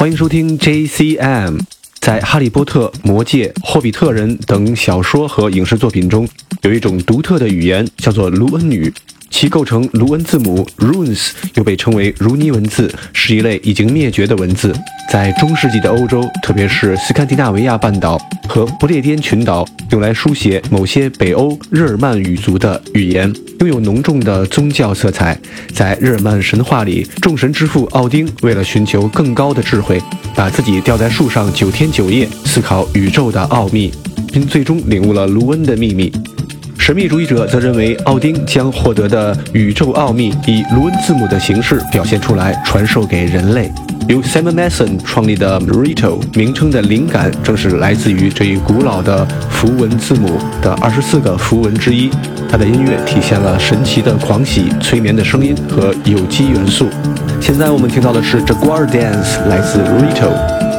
欢迎收听 JCM。在《哈利波特》《魔戒》《霍比特人》等小说和影视作品中，有一种独特的语言，叫做卢恩语。其构成卢恩字母 （runes） 又被称为如尼文字，是一类已经灭绝的文字。在中世纪的欧洲，特别是斯堪的纳维亚半岛和不列颠群岛，用来书写某些北欧日耳曼语族的语言，拥有浓重的宗教色彩。在日耳曼神话里，众神之父奥丁为了寻求更高的智慧，把自己吊在树上九天九夜，思考宇宙的奥秘，并最终领悟了卢恩的秘密。神秘主义者则认为，奥丁将获得的宇宙奥秘以卢恩字母的形式表现出来，传授给人类。由 Simon Mason 创立的 Rito 名称的灵感，正是来自于这一古老的符文字母的二十四个符文之一。它的音乐体现了神奇的狂喜、催眠的声音和有机元素。现在我们听到的是 Jaguar Dance，来自 Rito。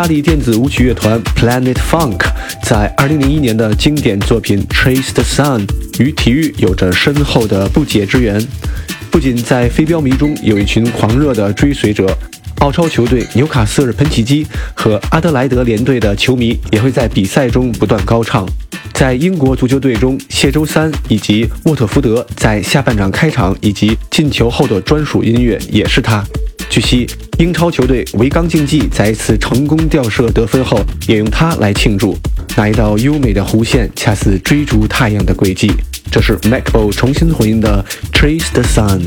意大利电子舞曲乐团 Planet Funk 在2001年的经典作品《Trace the Sun》与体育有着深厚的不解之缘。不仅在飞镖迷中有一群狂热的追随者，澳超球队纽卡斯尔喷气机和阿德莱德联队的球迷也会在比赛中不断高唱。在英国足球队中，谢周三以及沃特福德在下半场开场以及进球后的专属音乐也是他。据悉，英超球队维冈竞技在一次成功吊射得分后，也用它来庆祝。那一道优美的弧线，恰似追逐太阳的轨迹。这是 Macbo 重新回应的《Trace the Sun》。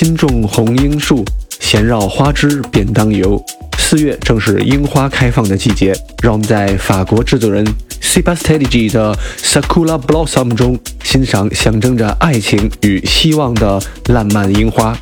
新种红樱树，闲绕花枝便当游。四月正是樱花开放的季节，让我们在法国制作人 s e b a s t i a g i 的 Sakura Blossom 中欣赏象征着爱情与希望的烂漫樱花。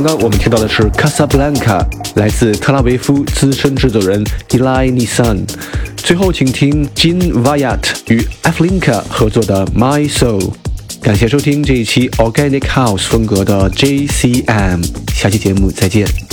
刚刚我们听到的是《Casablanca》，来自特拉维夫资深制作人 Eli Nissan。最后，请听 Jean Vayat 与 Eflinka 合作的《My Soul》。感谢收听这一期 Organic House 风格的 JCM，下期节目再见。